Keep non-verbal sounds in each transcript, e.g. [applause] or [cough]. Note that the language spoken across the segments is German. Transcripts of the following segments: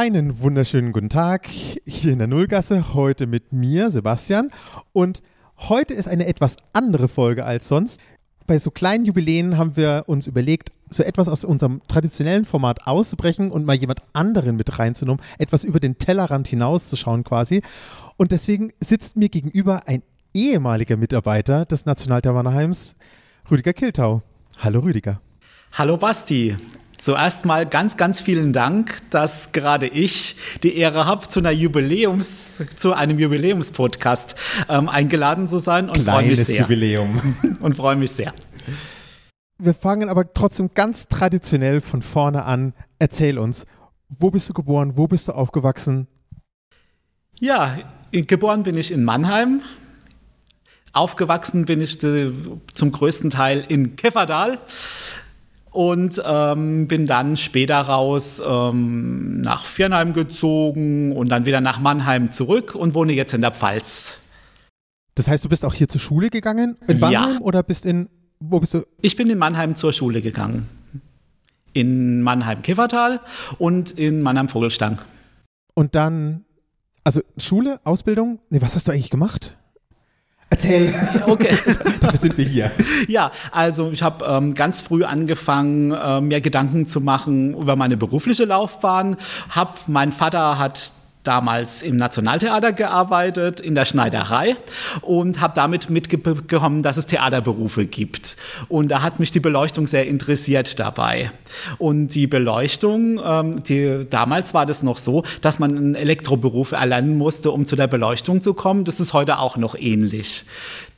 Einen wunderschönen guten Tag hier in der Nullgasse, heute mit mir, Sebastian. Und heute ist eine etwas andere Folge als sonst. Bei so kleinen Jubiläen haben wir uns überlegt, so etwas aus unserem traditionellen Format auszubrechen und mal jemand anderen mit reinzunehmen, etwas über den Tellerrand hinauszuschauen quasi. Und deswegen sitzt mir gegenüber ein ehemaliger Mitarbeiter des Nationalthermanheims, Rüdiger Kiltau. Hallo Rüdiger. Hallo Basti. Zuerst mal ganz, ganz vielen Dank, dass gerade ich die Ehre habe, zu einer Jubiläums, zu einem Jubiläumspodcast ähm, eingeladen zu sein und freue mich sehr. Jubiläum. [laughs] Und freue mich sehr. Wir fangen aber trotzdem ganz traditionell von vorne an. Erzähl uns, wo bist du geboren, wo bist du aufgewachsen? Ja, geboren bin ich in Mannheim. Aufgewachsen bin ich äh, zum größten Teil in Kefferdal und ähm, bin dann später raus ähm, nach Viernheim gezogen und dann wieder nach Mannheim zurück und wohne jetzt in der Pfalz. Das heißt, du bist auch hier zur Schule gegangen in Mannheim ja. oder bist in wo bist du? Ich bin in Mannheim zur Schule gegangen. In Mannheim-Kiffertal und in Mannheim-Vogelstang. Und dann, also Schule, Ausbildung, nee, was hast du eigentlich gemacht? Erzähl. Okay. [laughs] Dafür sind wir hier. Ja, also ich habe ähm, ganz früh angefangen, äh, mir Gedanken zu machen über meine berufliche Laufbahn. Hab, mein Vater hat damals im Nationaltheater gearbeitet, in der Schneiderei und habe damit mitbekommen, dass es Theaterberufe gibt. Und da hat mich die Beleuchtung sehr interessiert dabei. Und die Beleuchtung, ähm, die, damals war das noch so, dass man einen Elektroberuf erlernen musste, um zu der Beleuchtung zu kommen. Das ist heute auch noch ähnlich.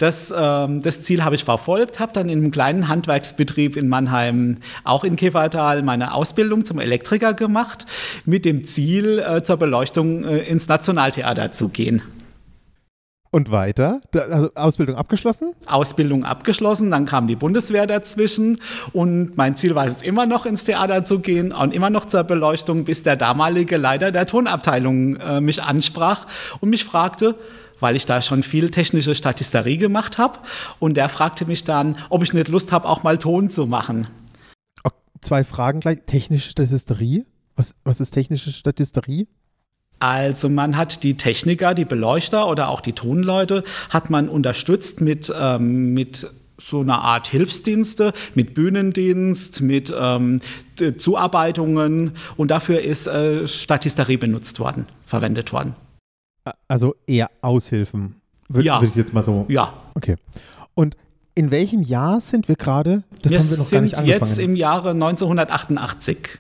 Das, ähm, das Ziel habe ich verfolgt, habe dann in einem kleinen Handwerksbetrieb in Mannheim, auch in Kevertal, meine Ausbildung zum Elektriker gemacht, mit dem Ziel, äh, zur Beleuchtung äh, ins Nationaltheater zu gehen. Und weiter? Also Ausbildung abgeschlossen? Ausbildung abgeschlossen, dann kam die Bundeswehr dazwischen und mein Ziel war es immer noch ins Theater zu gehen und immer noch zur Beleuchtung, bis der damalige Leiter der Tonabteilung äh, mich ansprach und mich fragte, weil ich da schon viel technische Statisterie gemacht habe. Und der fragte mich dann, ob ich nicht Lust habe, auch mal Ton zu machen. Zwei Fragen gleich. Technische Statisterie? Was, was ist technische Statisterie? Also man hat die Techniker, die Beleuchter oder auch die Tonleute, hat man unterstützt mit, ähm, mit so einer Art Hilfsdienste, mit Bühnendienst, mit ähm, Zuarbeitungen und dafür ist äh, Statisterie benutzt worden, verwendet worden. Also eher Aushilfen. Würde ja. Würde ich jetzt mal so. Ja. Okay. Und in welchem Jahr sind wir gerade? Das wir haben wir noch gar nicht angefangen. jetzt im Jahre 1988.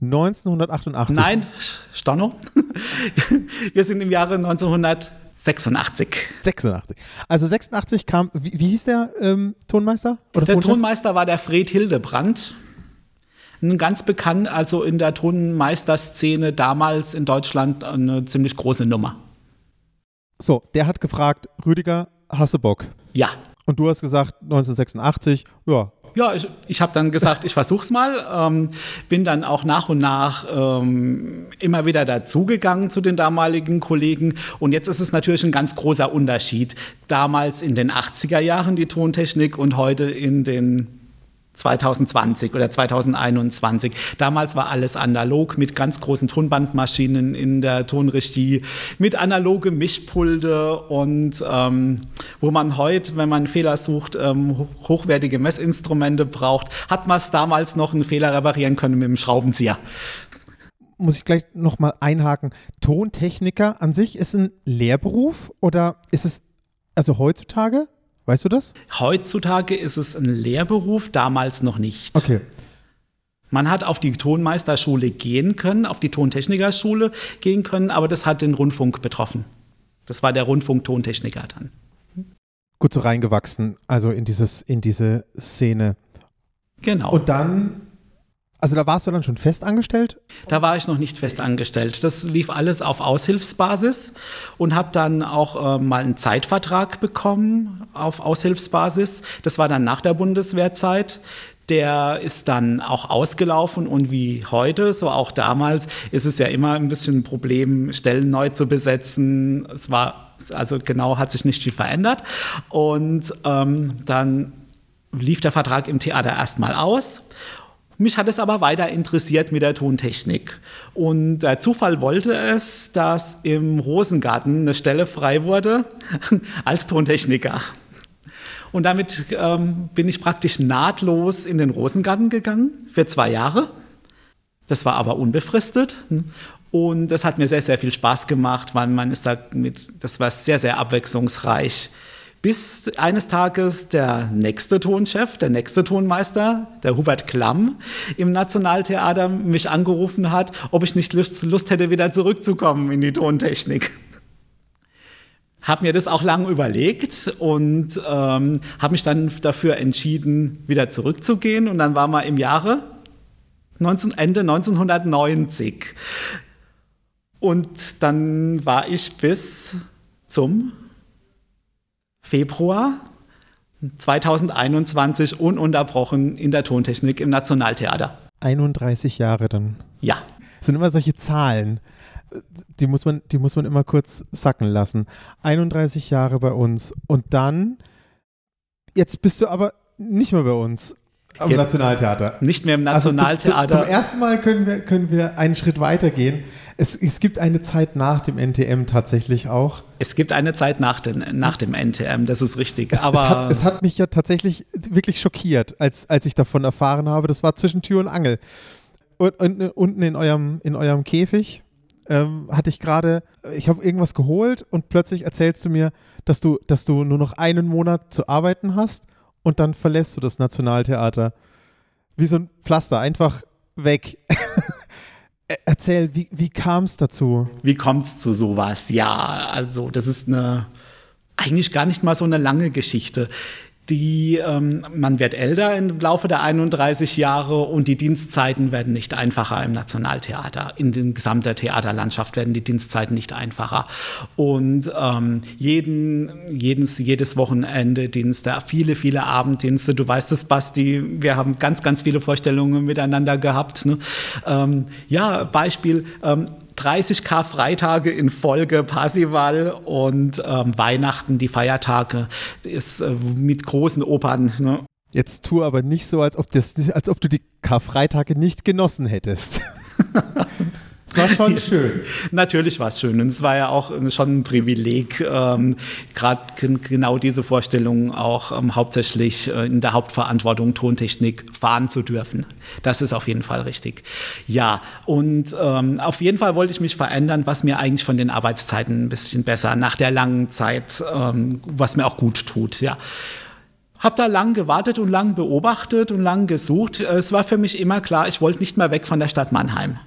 1988? Nein, Stanno. [laughs] wir sind im Jahre 1986. 86. Also 86 kam, wie, wie hieß der ähm, Tonmeister? Oder der Tonchef? Tonmeister war der Fred Hildebrand. Ein ganz bekannt, also in der Tonmeisterszene damals in Deutschland eine ziemlich große Nummer. So, der hat gefragt, Rüdiger, hast du Bock? Ja. Und du hast gesagt, 1986, ja. Ja, ich, ich habe dann gesagt, ich versuch's mal. Ähm, bin dann auch nach und nach ähm, immer wieder dazugegangen zu den damaligen Kollegen. Und jetzt ist es natürlich ein ganz großer Unterschied. Damals in den 80er Jahren die Tontechnik und heute in den 2020 oder 2021. Damals war alles analog mit ganz großen Tonbandmaschinen in der Tonregie, mit analoge Mischpulte und ähm, wo man heute, wenn man Fehler sucht, ähm, hochwertige Messinstrumente braucht, hat man es damals noch einen Fehler reparieren können mit dem Schraubenzieher. Muss ich gleich nochmal einhaken. Tontechniker an sich ist ein Lehrberuf oder ist es also heutzutage? Weißt du das? Heutzutage ist es ein Lehrberuf, damals noch nicht. Okay. Man hat auf die Tonmeisterschule gehen können, auf die Tontechnikerschule gehen können, aber das hat den Rundfunk betroffen. Das war der Rundfunk-Tontechniker dann. Gut so reingewachsen, also in, dieses, in diese Szene. Genau. Und dann also da warst du dann schon fest angestellt? Da war ich noch nicht fest angestellt. Das lief alles auf Aushilfsbasis und habe dann auch äh, mal einen Zeitvertrag bekommen auf Aushilfsbasis. Das war dann nach der Bundeswehrzeit. Der ist dann auch ausgelaufen und wie heute, so auch damals, ist es ja immer ein bisschen ein Problem, Stellen neu zu besetzen. Es war, also genau hat sich nicht viel verändert. Und ähm, dann lief der Vertrag im Theater erstmal aus Mich hat es aber weiter interessiert mit der Tontechnik. Und der Zufall wollte es, dass im Rosengarten eine Stelle frei wurde [laughs] als Tontechniker. Und damit ähm, bin ich praktisch nahtlos in den Rosengarten gegangen für zwei Jahre. Das war aber unbefristet. Und das hat mir sehr, sehr viel Spaß gemacht, weil man ist da mit, das war sehr, sehr abwechslungsreich. Bis eines Tages der nächste Tonchef, der nächste Tonmeister, der Hubert Klamm im Nationaltheater mich angerufen hat, ob ich nicht Lust, hätte, wieder zurückzukommen in die Tontechnik. Habe mir das auch lange überlegt und ähm, habe mich dann dafür entschieden, wieder zurückzugehen. Und dann war mal im Jahre 19, Ende 1990. Und dann war ich bis zum Februar 2021 ununterbrochen in der Tontechnik im Nationaltheater. 31 Jahre dann. Ja. Das sind immer solche Zahlen. Die muss man, die muss man immer kurz sacken lassen. 31 Jahre bei uns. Und dann, jetzt bist du aber nicht mehr bei uns. Am Jetzt Nationaltheater. Nicht mehr im Also Nationaltheater. zum, zum, ersten Mal können wir, können wir einen Schritt weiter gehen. Es, es gibt eine Zeit nach dem NTM tatsächlich auch. es gibt eine Zeit nach, den, nach dem NTM, das ist richtig. Es, Aber es, hat, es hat mich ja tatsächlich wirklich schockiert, als, als ich davon erfahren habe. Das war zwischen Tür und Angel. Und, und unten in eurem, in eurem Käfig ähm, hatte ich gerade, ich habe irgendwas geholt und plötzlich erzählst du mir, dass du, dass du nur noch einen Monat zu arbeiten hast und dann verlässt du das Nationaltheater. Wie so ein Pflaster, einfach weg. [laughs] Er- Erzähl, wie, wie kam es dazu? wie kommt es zu sowas? Ja, also das ist eine eigentlich gar nicht mal so eine lange Geschichte. Die, ähm, man wird älter im Laufe der 31 Jahre und die Dienstzeiten werden nicht einfacher im Nationaltheater. In der gesamten Theaterlandschaft werden die Dienstzeiten nicht einfacher. Und ähm, jeden, jedes, jedes Wochenende Dienste, viele, viele Abenddienste. Du weißt es, Basti, wir haben ganz, ganz viele Vorstellungen miteinander gehabt. Ne? Ähm, ja, Beispiel. Ähm, 30 Karfreitage in Folge Parsival und ähm, Weihnachten, die Feiertage, ist äh, mit großen Opern. Ne? Jetzt tu aber nicht so, als ob, das, als ob du die Karfreitage nicht genossen hättest. [laughs] Es war schon [laughs] schön. Natürlich war es schön und es war ja auch äh, schon ein Privileg, ähm, gerade genau diese Vorstellung auch ähm, hauptsächlich äh, in der Hauptverantwortung Tontechnik fahren zu dürfen. Das ist auf jeden Fall richtig. Ja, und ähm, auf jeden Fall wollte ich mich verändern, was mir eigentlich von den Arbeitszeiten ein bisschen besser nach der langen Zeit, ähm, was mir auch gut tut. Ja. Hab da lang gewartet und lang beobachtet und lang gesucht. Es war für mich immer klar, ich wollte nicht mehr weg von der Stadt Mannheim.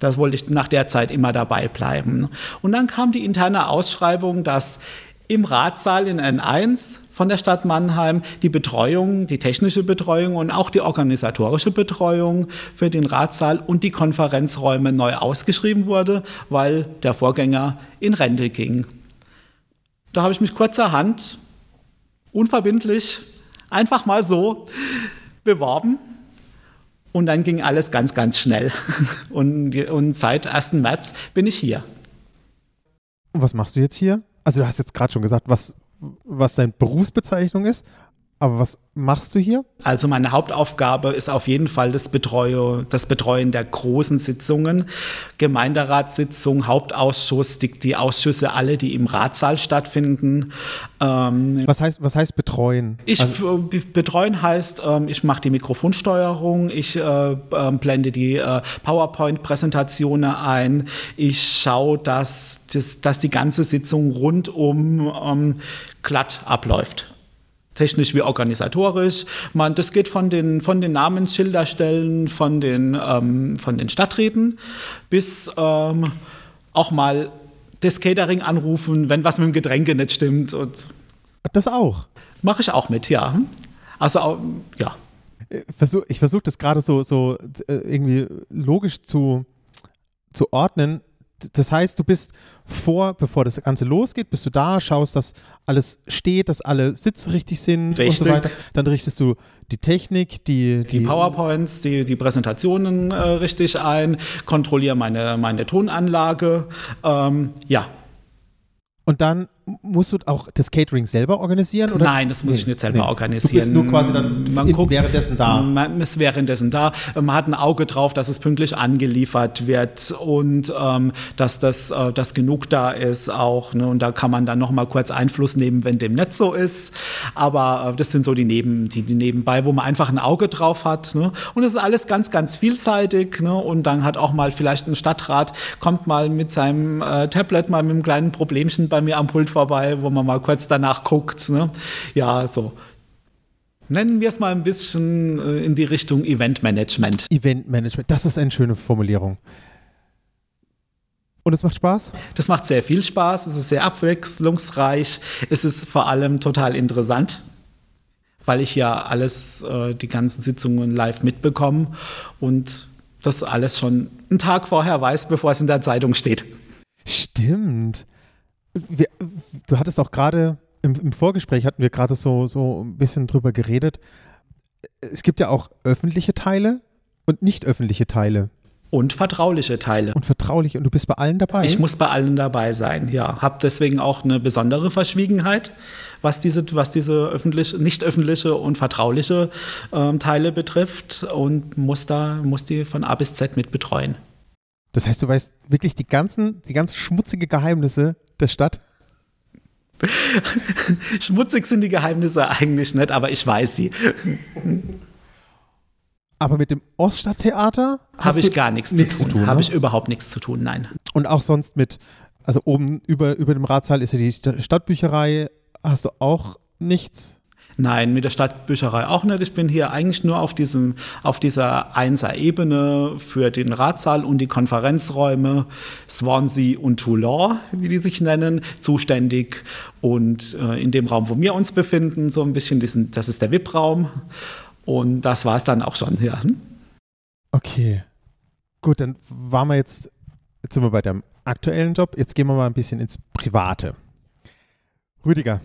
Das wollte ich nach der Zeit immer dabei bleiben. Und dann kam die interne Ausschreibung, dass im Ratssaal in N1 von der Stadt Mannheim die Betreuung, die technische Betreuung und auch die organisatorische Betreuung für den Ratssaal und die Konferenzräume neu ausgeschrieben wurde, weil der Vorgänger in Rente ging. Da habe ich mich kurzerhand, unverbindlich, einfach mal so beworben und dann ging alles ganz, ganz schnell. [laughs] Und, und seit 1. März bin ich hier. Und was machst du jetzt hier? Also du hast jetzt gerade schon gesagt, was, was deine Berufsbezeichnung ist, aber was machst du hier? Also meine Hauptaufgabe ist auf jeden Fall das, Betreue, das Betreuen der großen Sitzungen, Gemeinderatssitzung, Hauptausschuss, die, die Ausschüsse alle, die im Ratssaal stattfinden. Ähm, Was heißt, was heißt betreuen? Ich Also, äh, betreuen heißt, ähm, ich mache die Mikrofonsteuerung, ich äh, ähm, blende die äh, PowerPoint-Präsentationen ein, ich schaue, dass, das, dass die ganze Sitzung rundum ähm, glatt abläuft. Technisch wie organisatorisch. Man, das geht von den, von den Namensschilderstellen, von den, ähm, von den Stadträten bis ähm, auch mal das Catering anrufen, wenn was mit dem Getränke nicht stimmt. Und das auch. Mache ich auch mit, ja. Also, ja. Ich versuche ich versuch das gerade so, so äh, irgendwie logisch zu, zu ordnen. Das heißt, du bist vor, bevor das Ganze losgeht, bist du da, schaust, dass alles steht, dass alle Sitze richtig sind und Richtig. so weiter. Dann richtest du die Technik, die, Die PowerPoints, die, die Präsentationen äh, richtig ein, kontrolliere meine, meine Tonanlage. Ähm, ja, Und dann musst du auch das Catering selber organisieren? Oder? Nein, das muss nee, ich nicht selber nee. organisieren. Du bist nur quasi dann man in, guckt, währenddessen da. Man ist währenddessen da. Man hat ein Auge drauf, dass es pünktlich angeliefert wird und ähm, dass das äh, dass genug da ist auch. Ne? Und da kann man dann noch mal kurz Einfluss nehmen, wenn dem nicht so ist. Aber äh, das sind so die, Neben, die, die nebenbei, wo man einfach ein Auge drauf hat. Ne? Und es ist alles ganz, ganz vielseitig. Ne? Und dann hat auch mal vielleicht ein Stadtrat, kommt mal mit seinem äh, Tablet mal mit einem kleinen Problemchen bei mir am Pult vorbei, wo man mal kurz danach guckt. Ne? Ja, so. Nennen wir es mal ein bisschen äh, in die Richtung Eventmanagement. Eventmanagement, das ist eine schöne Formulierung. Und es macht Spaß? Das macht sehr viel Spaß, es ist sehr abwechslungsreich, es ist vor allem total interessant, weil ich ja alles, äh, die ganzen Sitzungen live mitbekomme und das alles schon einen Tag vorher weiß, bevor es in der Zeitung steht. Stimmt. Wir, du hattest auch gerade im, im, Vorgespräch hatten wir gerade so, so ein bisschen drüber geredet. Es gibt ja auch öffentliche Teile und nicht öffentliche Teile. Und vertrauliche Teile. Und vertrauliche. Und du bist bei allen dabei? Ich muss bei allen dabei sein, ja. Hab deswegen auch eine besondere Verschwiegenheit, was diese, was diese öffentlich, nicht öffentliche und vertrauliche ähm, Teile betrifft und muss da, muss die von A bis Z mit betreuen. Das heißt, du weißt wirklich die ganzen, die ganzen schmutzigen Geheimnisse der Stadt? [laughs] Schmutzig sind die Geheimnisse eigentlich nicht, aber ich weiß sie. Aber mit dem Oststadttheater habe ich gar nichts, nichts zu tun. tun habe ne? ich überhaupt nichts zu tun, nein. Und auch sonst mit, also oben über, über dem Ratssaal ist ja die Stadtbücherei. Hast du auch nichts? Nein, mit der Stadtbücherei auch nicht. Ich bin hier eigentlich nur auf, diesem, auf dieser Einser-Ebene für den Ratssaal und die Konferenzräume Swansea und Toulon, wie die sich nennen, zuständig. Und äh, in dem Raum, wo wir uns befinden, so ein bisschen, diesen, das ist der VIP-Raum. Und das war es dann auch schon, ja. Hm? Okay. Gut, dann waren wir jetzt, jetzt sind wir bei deinem aktuellen Job. Jetzt gehen wir mal ein bisschen ins Private. Rüdiger,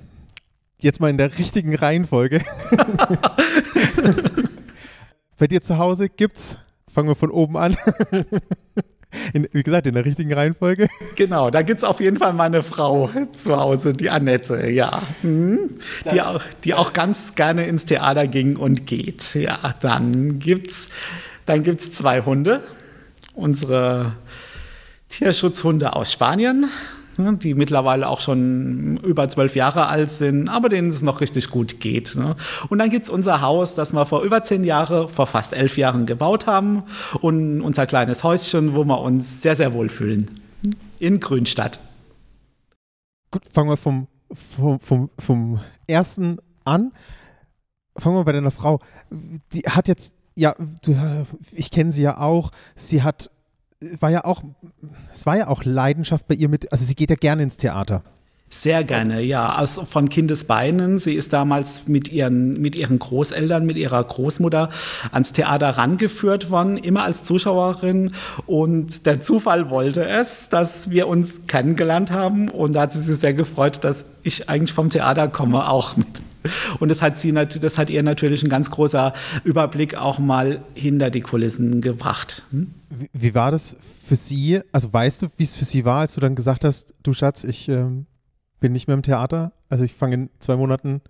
jetzt mal in der richtigen Reihenfolge. [laughs] bei dir zu Hause gibt's, fangen wir von oben an. In, wie gesagt, in der richtigen Reihenfolge. Genau, da gibt es auf jeden Fall meine Frau zu Hause, die Annette, ja. Hm. Die, auch, die auch ganz gerne ins Theater ging und geht. Ja, dann gibt es dann gibt's zwei Hunde. Unsere Tierschutzhunde aus Spanien, Ne, die mittlerweile auch schon über zwölf Jahre alt sind, aber denen es noch richtig gut geht. Ne. Und dann gibt es unser Haus, das wir vor über zehn Jahren, vor fast elf Jahren gebaut haben und unser kleines Häuschen, wo wir uns sehr, sehr wohl fühlen. In Grünstadt. Gut, fangen wir vom, vom, vom, vom ersten an. Fangen wir bei deiner Frau. Die hat jetzt, ja, du, ich kenne sie ja auch. Sie hat war ja auch, es war ja auch Leidenschaft bei ihr mit, also sie geht ja gerne ins Theater. Sehr gerne, ja. Also von Kindesbeinen. Sie ist damals mit ihren, mit ihren Großeltern, mit ihrer Großmutter ans Theater rangeführt worden, immer als Zuschauerin. Und der Zufall wollte es, dass wir uns kennengelernt haben. Und da hat sie sich sehr gefreut, dass ich eigentlich vom Theater komme, auch mit. Und das hat, sie, das hat ihr natürlich ein ganz großer Überblick auch mal hinter die Kulissen gebracht. Hm? Wie, wie, war das für Sie? Also weißt du, wie es für Sie war, als du dann gesagt hast, du Schatz, ich ähm, bin nicht mehr im Theater? Also ich fange in zwei Monaten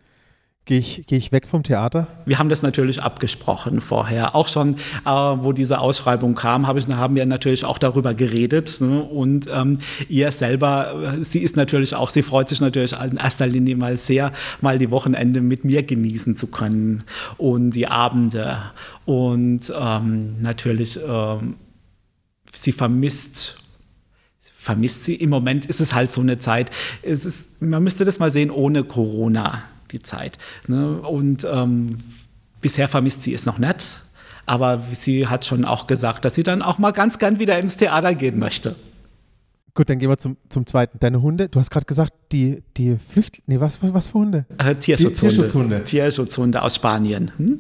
Gehe ich, geh ich weg vom Theater? Wir haben das natürlich abgesprochen vorher. Auch schon, äh, wo diese Ausschreibung kam, hab ich, haben wir natürlich auch darüber geredet. Ne? Und ähm, ihr selber, äh, sie ist natürlich auch, sie freut sich natürlich in erster Linie mal sehr, mal die Wochenende mit mir genießen zu können und die Abende. Und ähm, natürlich, ähm, sie vermisst vermisst sie. Im Moment ist es halt so eine Zeit. Es ist, man müsste das mal sehen ohne Corona die Zeit. Ne? Und ähm, bisher vermisst sie es noch nicht. Aber sie hat schon auch gesagt, dass sie dann auch mal ganz gern wieder ins Theater gehen möchte. Gut, dann gehen wir zum, zum zweiten. Deine Hunde, du hast gerade gesagt, die, die Flüchtlinge, nee, was, was, was für Hunde? Äh, Tierschutzhunde. Tierschutzhunde. Tierschutzhunde aus Spanien. Hm?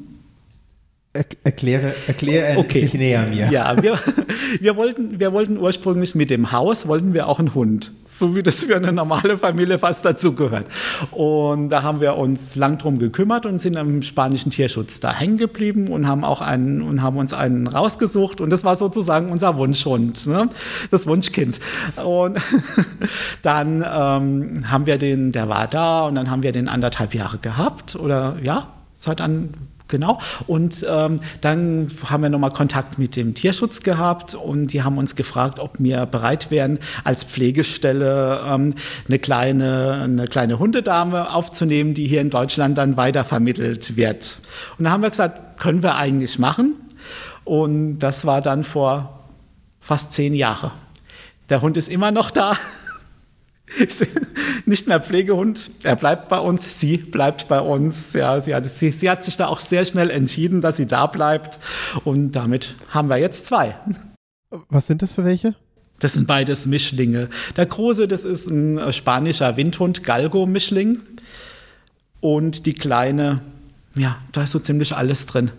Erkläre, erkläre okay. sich näher mir. Ja, wir, [laughs] wir, wollten, wir wollten ursprünglich mit dem Haus, wollten wir auch einen Hund. So wie das für eine normale Familie fast dazugehört. Und da haben wir uns lang drum gekümmert und sind am spanischen Tierschutz da hängen geblieben und haben auch einen und haben uns einen rausgesucht. Und das war sozusagen unser Wunschhund, ne? das Wunschkind. Und [laughs] dann ähm, haben wir den, der war da und dann haben wir den anderthalb Jahre gehabt oder ja, seit an Genau. Und ähm, dann haben wir nochmal Kontakt mit dem Tierschutz gehabt und die haben uns gefragt, ob wir bereit wären, als Pflegestelle ähm, eine, kleine, eine kleine Hundedame aufzunehmen, die hier in Deutschland dann weitervermittelt wird. Und da haben wir gesagt, können wir eigentlich machen. Und das war dann vor fast zehn Jahren. Der Hund ist immer noch da. [laughs] nicht mehr Pflegehund, er bleibt bei uns, sie bleibt bei uns. Ja, sie, hat, sie, sie hat sich da auch sehr schnell entschieden, dass sie da bleibt und damit haben wir jetzt zwei. Was sind das für welche? Das sind beides Mischlinge. Der große, das ist ein spanischer Windhund, Galgo-Mischling. Und die kleine, ja, da ist so ziemlich alles drin.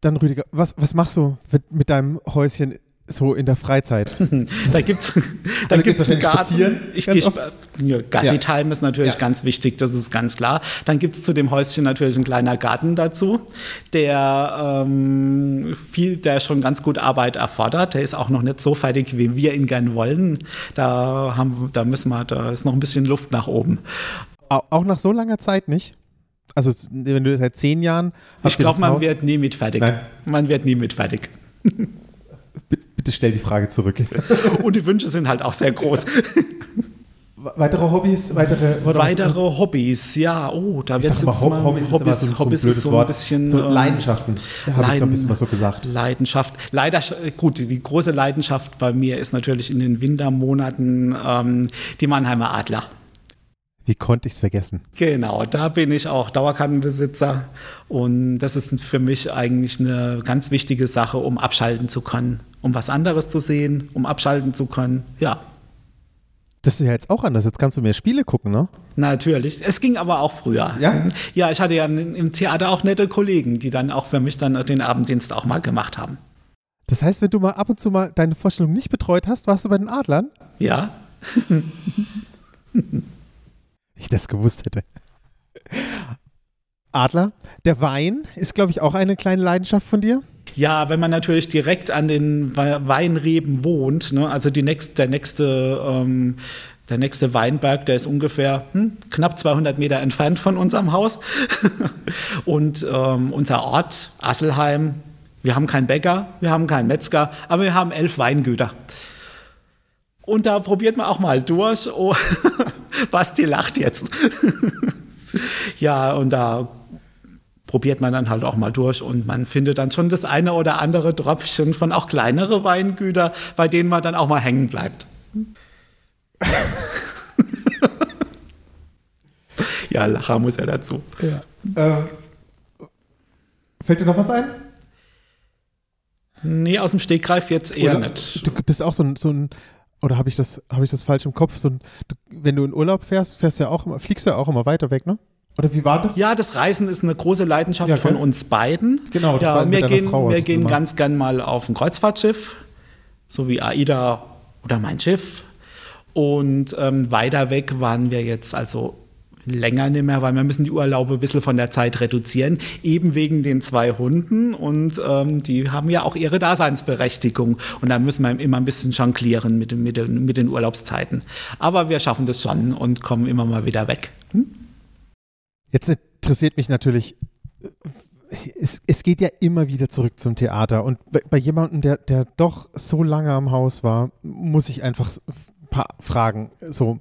Dann Rüdiger, was, was machst du mit, mit deinem Häuschen so in der Freizeit? [laughs] da gibt es [laughs] da Also gibt's einen Garten. Ich gehe ja, Gassi-Time ist natürlich Ja. ganz wichtig, das ist ganz klar. Dann gibt es zu dem Häuschen natürlich ein kleiner Garten dazu, der, ähm, viel, der schon ganz gut Arbeit erfordert. Der ist auch noch nicht so fertig, wie wir ihn gern wollen. Da, haben, da müssen wir, da ist noch ein bisschen Luft nach oben. Au- Auch nach so langer Zeit nicht? Also wenn du seit zehn Jahren Ich glaube, man Haus- wird nie mit fertig. Nein. Man wird nie mit fertig. [laughs] Bitte stell die Frage zurück. [laughs] Und die Wünsche sind halt auch sehr groß. weitere Hobbys? Weitere, oder was- Weitere Hobbys, ja, oh, da wird Hob mal- Hobbys, ist immer so, ein- so ein Hobbys ist so ein Wort. bisschen so ähm, Leidenschaften. Da habe ich so ein bisschen was so gesagt. Leidenschaft. Leider, gut, die große Leidenschaft bei mir ist natürlich in den Wintermonaten ähm, die Mannheimer Adler. Wie konnte ich es vergessen? Genau, da bin ich auch Dauerkartenbesitzer und das ist für mich eigentlich eine ganz wichtige Sache, um abschalten zu können, um was anderes zu sehen, um abschalten zu können. Ja, Das ist ja jetzt auch anders. Jetzt kannst du mehr Spiele gucken, ne? natürlich. Es ging aber auch früher. Ja? Ja, ich hatte ja im im Theater auch nette Kollegen, die dann auch für mich dann den Abenddienst auch mal gemacht haben. Das heißt, wenn du mal ab und zu mal deine Vorstellung nicht betreut hast, warst du bei den Adlern? Ja, [laughs] Ich das gewusst hätte. Adler, der Wein ist, glaube ich, auch eine kleine Leidenschaft von dir. Ja, wenn man natürlich direkt an den We- Weinreben wohnt, ne, also nächst, der, nächste, ähm, der nächste Weinberg, der ist ungefähr hm, knapp 200 Meter entfernt von unserem Haus. [laughs] Und ähm, unser Ort, Asselheim, wir haben keinen Bäcker, wir haben keinen Metzger, aber wir haben elf Weingüter. Und da probiert man auch mal durch. Oh, [laughs] Basti lacht jetzt. [laughs] ja, und da probiert man dann halt auch mal durch und man findet dann schon das eine oder andere Tröpfchen von auch kleinere Weingüter, bei denen man dann auch mal hängen bleibt. [laughs] ja, Lacher muss ja dazu. Ähm, fällt dir noch was ein? Nee, aus dem Stegreif jetzt eher Oder nicht. Du bist auch so ein, so ein oder habe ich das, habe ich das falsch im Kopf? So ein, du, wenn du in Urlaub fährst, fährst du ja auch immer, fliegst du ja auch immer weiter weg, ne? Oder wie war das? Ja, das Reisen ist eine große Leidenschaft Ja, von uns beiden. Genau, das ja, war wir gehen, Frau, wir du gehen ganz gern mal auf ein Kreuzfahrtschiff, so wie AIDA oder mein Schiff. Und ähm, weiter weg waren wir jetzt also länger nicht mehr, weil wir müssen die Urlaube ein bisschen von der Zeit reduzieren, eben wegen den zwei Hunden und ähm, die haben ja auch ihre Daseinsberechtigung und da müssen wir immer ein bisschen jonglieren mit, den- mit, mit den Urlaubszeiten. Aber wir schaffen das schon und kommen immer mal wieder weg. Hm? Jetzt interessiert mich natürlich, es, es geht ja immer wieder zurück zum Theater. Und bei, bei jemandem, der, der doch so lange am Haus war, muss ich einfach ein paar Fragen. So,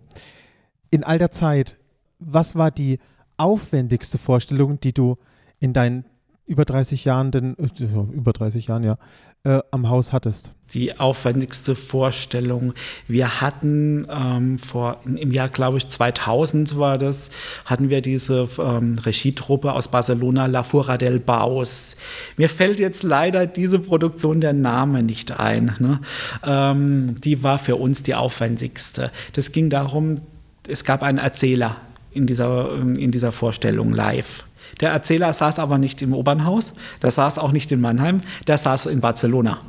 in all der Zeit, was war die aufwendigste Vorstellung, die du in deinen über 30 Jahren, denn, äh, über 30 Jahren, ja, äh, am Haus hattest? die aufwendigste Vorstellung. Wir hatten ähm, vor im Jahr, glaube ich, 2000 war das, hatten wir diese ähm, Regietruppe aus Barcelona, La Fura del Baus. Mir fällt jetzt leider diese Produktion der Name nicht ein. Ne? Ähm, die war für uns die aufwendigste. Das ging darum, es gab einen Erzähler in dieser, in dieser Vorstellung live. Der Erzähler saß aber nicht im Obernhaus, der saß auch nicht in Mannheim, der saß in Barcelona.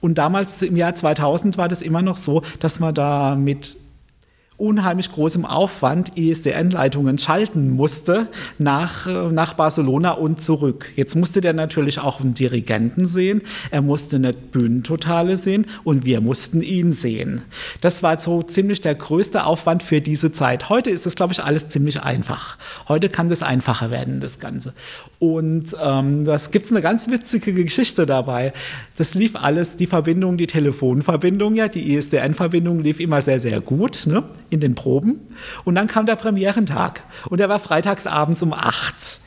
Und damals im Jahr 2000 war das immer noch so, dass man da mit unheimlich großem Aufwand ISDN-Leitungen schalten musste nach, äh, nach Barcelona und zurück. Jetzt musste der natürlich auch einen Dirigenten sehen, er musste eine Bühnentotale sehen und wir mussten ihn sehen. Das war so ziemlich der größte Aufwand für diese Zeit. Heute ist das, glaube ich, alles ziemlich einfach. Heute kann das einfacher werden, das Ganze. Und ähm, das gibt es eine ganz witzige Geschichte dabei. Das lief alles, die Verbindung, die Telefonverbindung, ja, die ISDN-Verbindung lief immer sehr, sehr gut. Ne? In den Proben. Und dann kam der Premierentag. Und der war freitags abends um 8.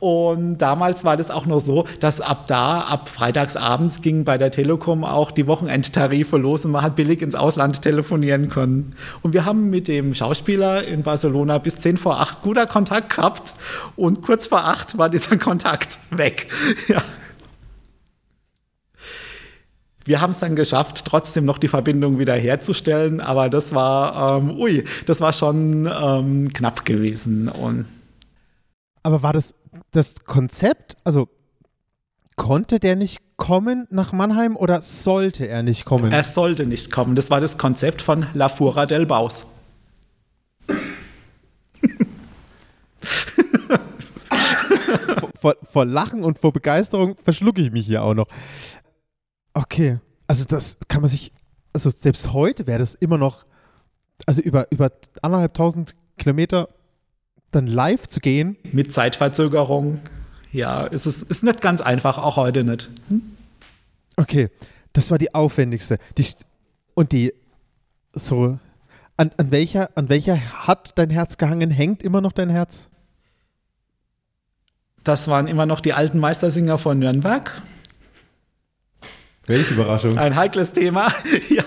Und damals war das auch noch so, dass ab da, ab freitagsabends, gingen bei der Telekom auch die Wochenendtarife los und man hat billig ins Ausland telefonieren können. Und wir haben mit dem Schauspieler in Barcelona bis 10 vor 8 guter Kontakt gehabt und kurz vor 8 war dieser [laughs] Kontakt weg. Ja. Wir haben es dann geschafft, trotzdem noch die Verbindung wieder herzustellen, aber das war, ähm, ui, das war schon ähm, knapp gewesen. Und aber war das das Konzept, also konnte der nicht kommen nach Mannheim oder sollte er nicht kommen? Er sollte nicht kommen. Das war das Konzept von La Fura del Baus. [laughs] vor, vor, Lachen und vor Begeisterung verschlucke ich mich hier auch noch. Okay, also das kann man sich, also selbst heute wäre das immer noch, also über, über anderthalb tausend Kilometer dann live zu gehen. Mit Zeitverzögerung, ja, ist es ist nicht ganz einfach, auch heute nicht. Hm? Okay, das war die aufwendigste. Die, und die so, an, an, welcher, an welcher hat dein Herz gehangen? Hängt immer noch dein Herz? Das waren immer noch die alten Meistersinger von Nürnberg. Welche Überraschung. Ein heikles Thema, [laughs] ja.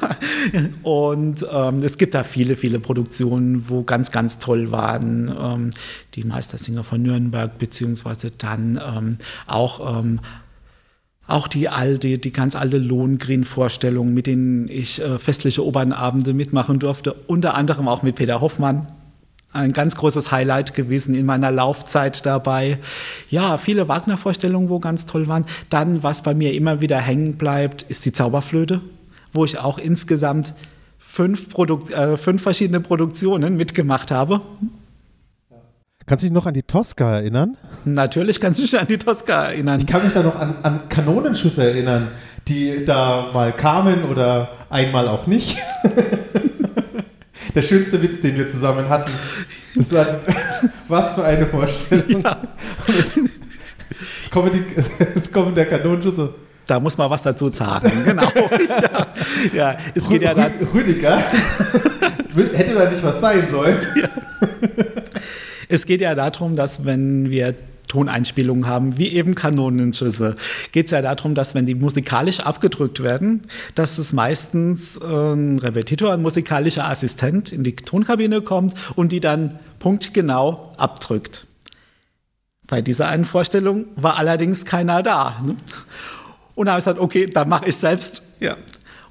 Und ähm, es gibt da viele, viele Produktionen, wo ganz, ganz toll waren. Ähm, die Meistersinger von Nürnberg, beziehungsweise dann ähm, auch ähm, auch die alte, die ganz alte Lohengrin-Vorstellung, mit denen ich äh, festliche Opernabende mitmachen durfte, unter anderem auch mit Peter Hoffmann ein ganz großes Highlight gewesen in meiner Laufzeit dabei. Ja, viele Wagner-Vorstellungen, wo ganz toll waren. Dann, was bei mir immer wieder hängen bleibt, ist die Zauberflöte, wo ich auch insgesamt fünf, Produk äh, fünf verschiedene Produktionen mitgemacht habe. Kannst du dich noch an die Tosca erinnern? Natürlich kannst du dich an die Tosca erinnern. Ich kann mich da noch an, an Kanonenschüsse erinnern, die da mal kamen oder einmal auch nicht. [laughs] der schönste Witz, den wir zusammen hatten. Das war, [laughs] was für eine Vorstellung. Ja. Es, es, kommen die, es kommen der Kanonenschüsse. Da muss man was dazu sagen, genau. [laughs] ja, ja, es geht ja dann. Rüdiger, [laughs] hätte da nicht was sein sollen. Ja. Es geht ja darum, dass wenn wir Toneinspielungen haben, wie eben Kanonenschüsse, geht es ja darum, dass wenn die musikalisch abgedrückt werden, dass es meistens ein Repetitor, ein musikalischer Assistent in die Tonkabine kommt und die dann punktgenau abdrückt. Bei dieser einen Vorstellung war allerdings keiner da. Ne? Und da habe ich gesagt, okay, dann mache ich selbst. Ja.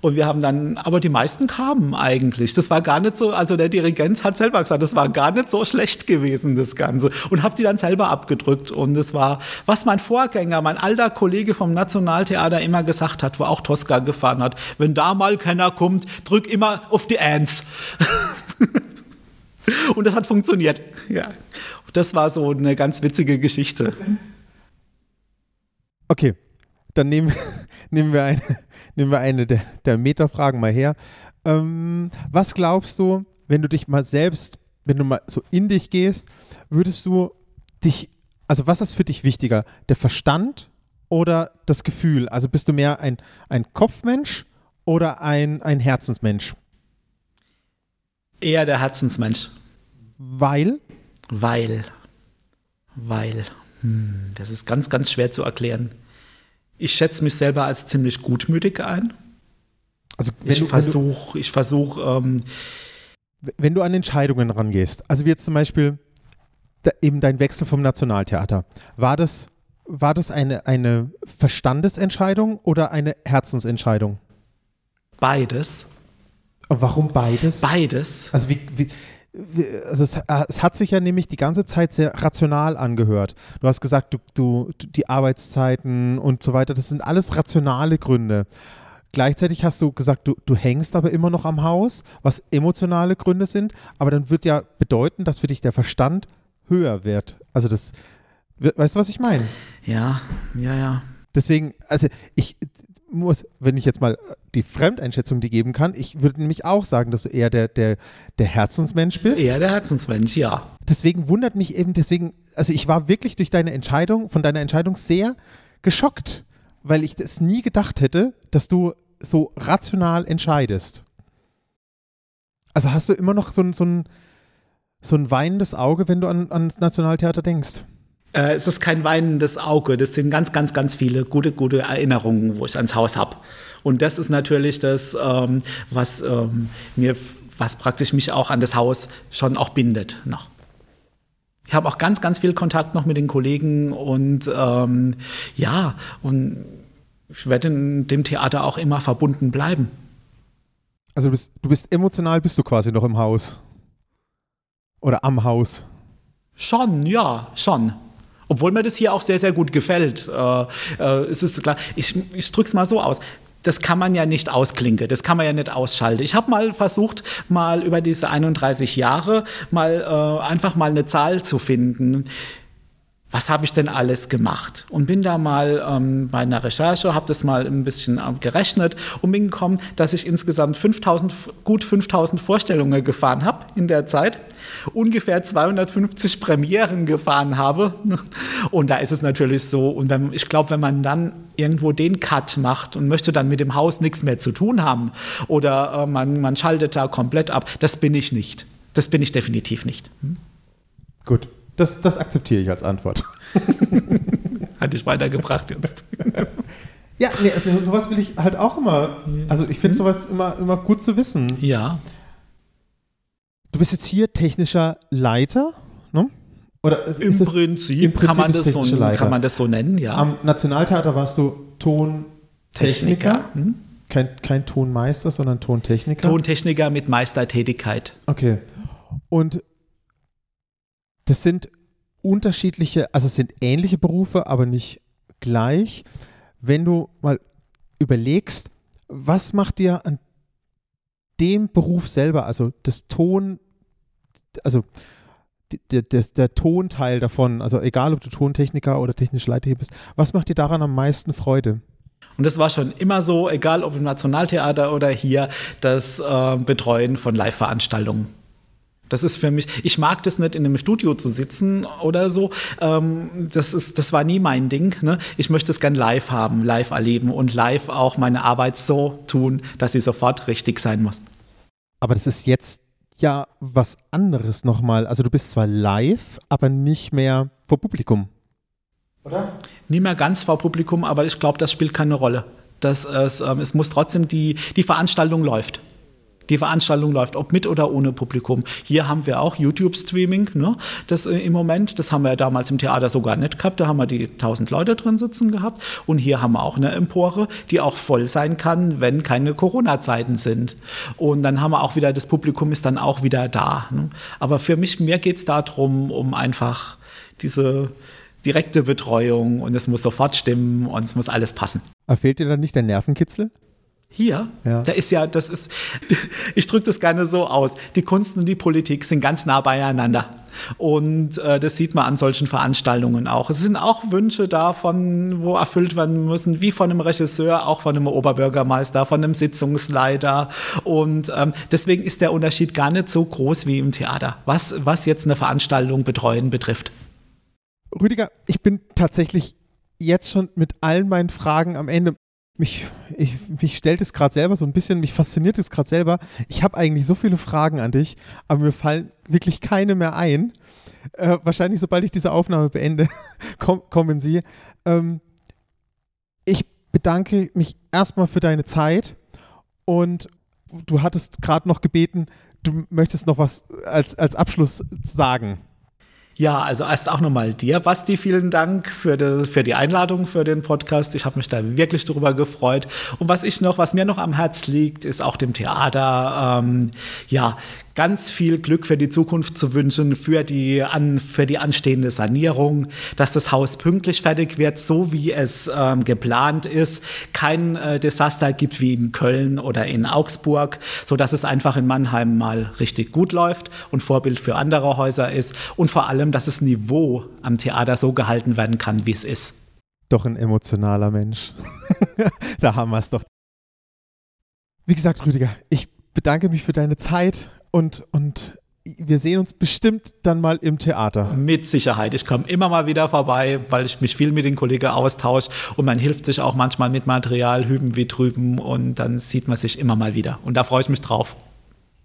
Und wir haben dann, aber die meisten kamen eigentlich. Das war gar nicht so, also der Dirigent hat selber gesagt, das war gar nicht so schlecht gewesen, das Ganze. Und habe die dann selber abgedrückt. Und es war, was mein Vorgänger, mein alter Kollege vom Nationaltheater immer gesagt hat, wo auch Tosca gefahren hat, wenn da mal keiner kommt, drück immer auf die Ants. [laughs] Und das hat funktioniert. Ja. Das war so eine ganz witzige Geschichte. Okay, dann nehmen, nehmen wir eine [laughs] nehmen wir eine der, der Metafragen mal her. Ähm, was glaubst du, wenn du dich mal selbst, wenn du mal so in dich gehst, würdest du dich, also was ist für dich wichtiger, der Verstand oder das Gefühl? Also bist du mehr ein, ein Kopfmensch oder ein, ein Herzensmensch? Eher der Herzensmensch. Weil? Weil. Weil. Hm, das ist ganz, ganz schwer zu erklären. Ich schätze mich selber als ziemlich gutmütig ein. Also ich versuche, ich versuche. Ähm, wenn du an Entscheidungen rangehst, also wie jetzt zum Beispiel eben dein Wechsel vom Nationaltheater, war das, war das eine, eine Verstandesentscheidung oder eine Herzensentscheidung? Beides. Und warum beides? Beides. Also wie, wie also es, äh, es, hat sich ja nämlich die ganze Zeit sehr rational angehört. Du hast gesagt, du, du, die Arbeitszeiten und so weiter, das sind alles rationale Gründe. Gleichzeitig hast du gesagt, du, du hängst aber immer noch am Haus, was emotionale Gründe sind, aber dann wird ja bedeuten, dass für dich der Verstand höher wird. Also das, weißt du, was ich meine? Ja, ja, ja. Deswegen, also ich muss, wenn ich jetzt mal die Fremdeinschätzung die geben kann, ich würde nämlich auch sagen, dass du eher der, der, der Herzensmensch bist. Eher der Herzensmensch, ja. Deswegen wundert mich eben, deswegen, also ich war wirklich durch deine Entscheidung, von deiner Entscheidung sehr geschockt weil ich das nie gedacht hätte, dass du so rational entscheidest. Also hast du immer noch so ein, so ein, so ein weinendes Auge, wenn du an, ans Nationaltheater denkst? Äh, es ist kein weinendes Auge, das sind ganz, ganz, ganz viele gute, gute Erinnerungen, wo ich ans Haus habe. Und das ist natürlich das, ähm, was ähm, mir, was praktisch mich auch an das Haus schon auch bindet noch. Ich habe auch ganz, ganz viel Kontakt noch mit den Kollegen und ähm, ja, und ich werde in dem Theater auch immer verbunden bleiben. Also du bist, du bist emotional, bist du quasi noch im Haus? Oder am Haus? Schon, ja, schon. Obwohl mir das hier auch sehr, sehr gut gefällt. Äh, äh, es ist klar, ich, ich drücke es mal so aus das kann man ja nicht ausklinken, das kann man ja nicht ausschalten. Ich habe mal versucht, mal über diese 31 Jahre mal äh, einfach mal eine Zahl zu finden. Was habe ich denn alles gemacht? Und bin da mal ähm, bei einer Recherche, habe das mal ein bisschen äh, gerechnet und bin gekommen, dass ich insgesamt 5000, gut 5000 Vorstellungen gefahren habe in der Zeit, ungefähr 250 Premieren gefahren habe. [laughs] Und da ist es natürlich so, und wenn, ich glaube, wenn man dann irgendwo den Cut macht und möchte dann mit dem Haus nichts mehr zu tun haben oder äh, man, man schaltet da komplett ab. Das bin ich nicht. Das bin ich definitiv nicht. Hm? Gut, das, das akzeptiere ich als Antwort. [laughs] Hat dich weitergebracht jetzt. ja, nee, also sowas will ich halt auch immer. Also ich finde hm? sowas immer, immer gut zu wissen. Ja. Du bist jetzt hier technischer Leiter, ne? Oder Im, Prinzip, Im Prinzip kann, man das so, kann man das so nennen, ja. Am Nationaltheater warst du Tontechniker. Hm? Kein, kein Tonmeister, sondern Tontechniker. Tontechniker mit Meistertätigkeit. Okay. Und das sind unterschiedliche, also es sind ähnliche Berufe, aber nicht gleich. Wenn du mal überlegst, was macht dir an dem Beruf selber, also das Ton, also der, der, der Tonteil davon, also egal ob du Tontechniker oder technische Leiter bist, was macht dir daran am meisten Freude? Und das war schon immer so, egal ob im Nationaltheater oder hier, das äh, Betreuen von Live-Veranstaltungen. Das ist für mich, ich mag das nicht, in einem Studio zu sitzen oder so. Ähm, das, ist, das war nie mein Ding. Ne? Ich möchte es gern live haben, live erleben und live auch meine Arbeit so tun, dass sie sofort richtig sein muss. Aber das ist jetzt ja was anderes nochmal. Also du bist zwar live, aber nicht mehr vor Publikum. Oder? Nie mehr ganz vor Publikum, aber ich glaube, das spielt keine Rolle. Das, es, ähm, es muss trotzdem die, die Veranstaltung läuft. Die Veranstaltung läuft, ob mit oder ohne Publikum. Hier haben wir auch YouTube-Streaming, ne? das äh, im Moment, das haben wir ja damals im Theater sogar nicht gehabt, da haben wir die 1000 Leute drin sitzen gehabt und hier haben wir auch eine Empore, die auch voll sein kann, wenn keine Corona-Zeiten sind. Und dann haben wir auch wieder, das Publikum ist dann auch wieder da. Ne? Aber für mich, mir geht es darum, um einfach diese direkte Betreuung und es muss sofort stimmen und es muss alles passen. Fehlt dir dann nicht der Nervenkitzel? Hier, ja. da ist ja, das ist, [laughs] ich drücke das gerne so aus. Die Kunst und die Politik sind ganz nah beieinander. Und äh, das sieht man an solchen Veranstaltungen auch. Es sind auch Wünsche davon, wo erfüllt werden müssen, wie von einem Regisseur, auch von einem Oberbürgermeister, von einem Sitzungsleiter. Und ähm, deswegen ist der Unterschied gar nicht so groß wie im Theater, was, was jetzt eine Veranstaltung betreuen betrifft. Rüdiger, ich bin tatsächlich jetzt schon mit allen meinen Fragen am Ende mich, ich, mich stellt es gerade selber so ein bisschen, mich fasziniert es gerade selber. Ich habe eigentlich so viele Fragen an dich, aber mir fallen wirklich keine mehr ein. Äh, wahrscheinlich, sobald ich diese Aufnahme beende, [laughs] komm, kommen sie. Ähm, ich bedanke mich erstmal für deine Zeit und du hattest gerade noch gebeten, du möchtest noch was als, als Abschluss sagen. Ja, also erst auch nochmal dir, Basti, vielen Dank für die, für die Einladung für den Podcast. Ich habe mich da wirklich drüber gefreut. Und was ich noch, was mir noch am Herz liegt, ist auch dem Theater, ähm, ja, ganz viel Glück für die Zukunft zu wünschen, für die, an, für die anstehende Sanierung, dass das Haus pünktlich fertig wird, so wie es ähm, geplant ist, kein äh, Desaster gibt wie in Köln oder in Augsburg, sodass es einfach in Mannheim mal richtig gut läuft und Vorbild für andere Häuser ist und vor allem, dass das Niveau am Theater so gehalten werden kann, wie es ist. Doch ein emotionaler Mensch. [laughs] da haben wir es doch. Wie gesagt, Rüdiger, ich bedanke mich für deine Zeit und, und wir sehen uns bestimmt dann mal im Theater. Mit Sicherheit. Ich komme immer mal wieder vorbei, weil ich mich viel mit den Kollegen austausche und man hilft sich auch manchmal mit Material, hüben wie drüben und dann sieht man sich immer mal wieder. Und da freue ich mich drauf.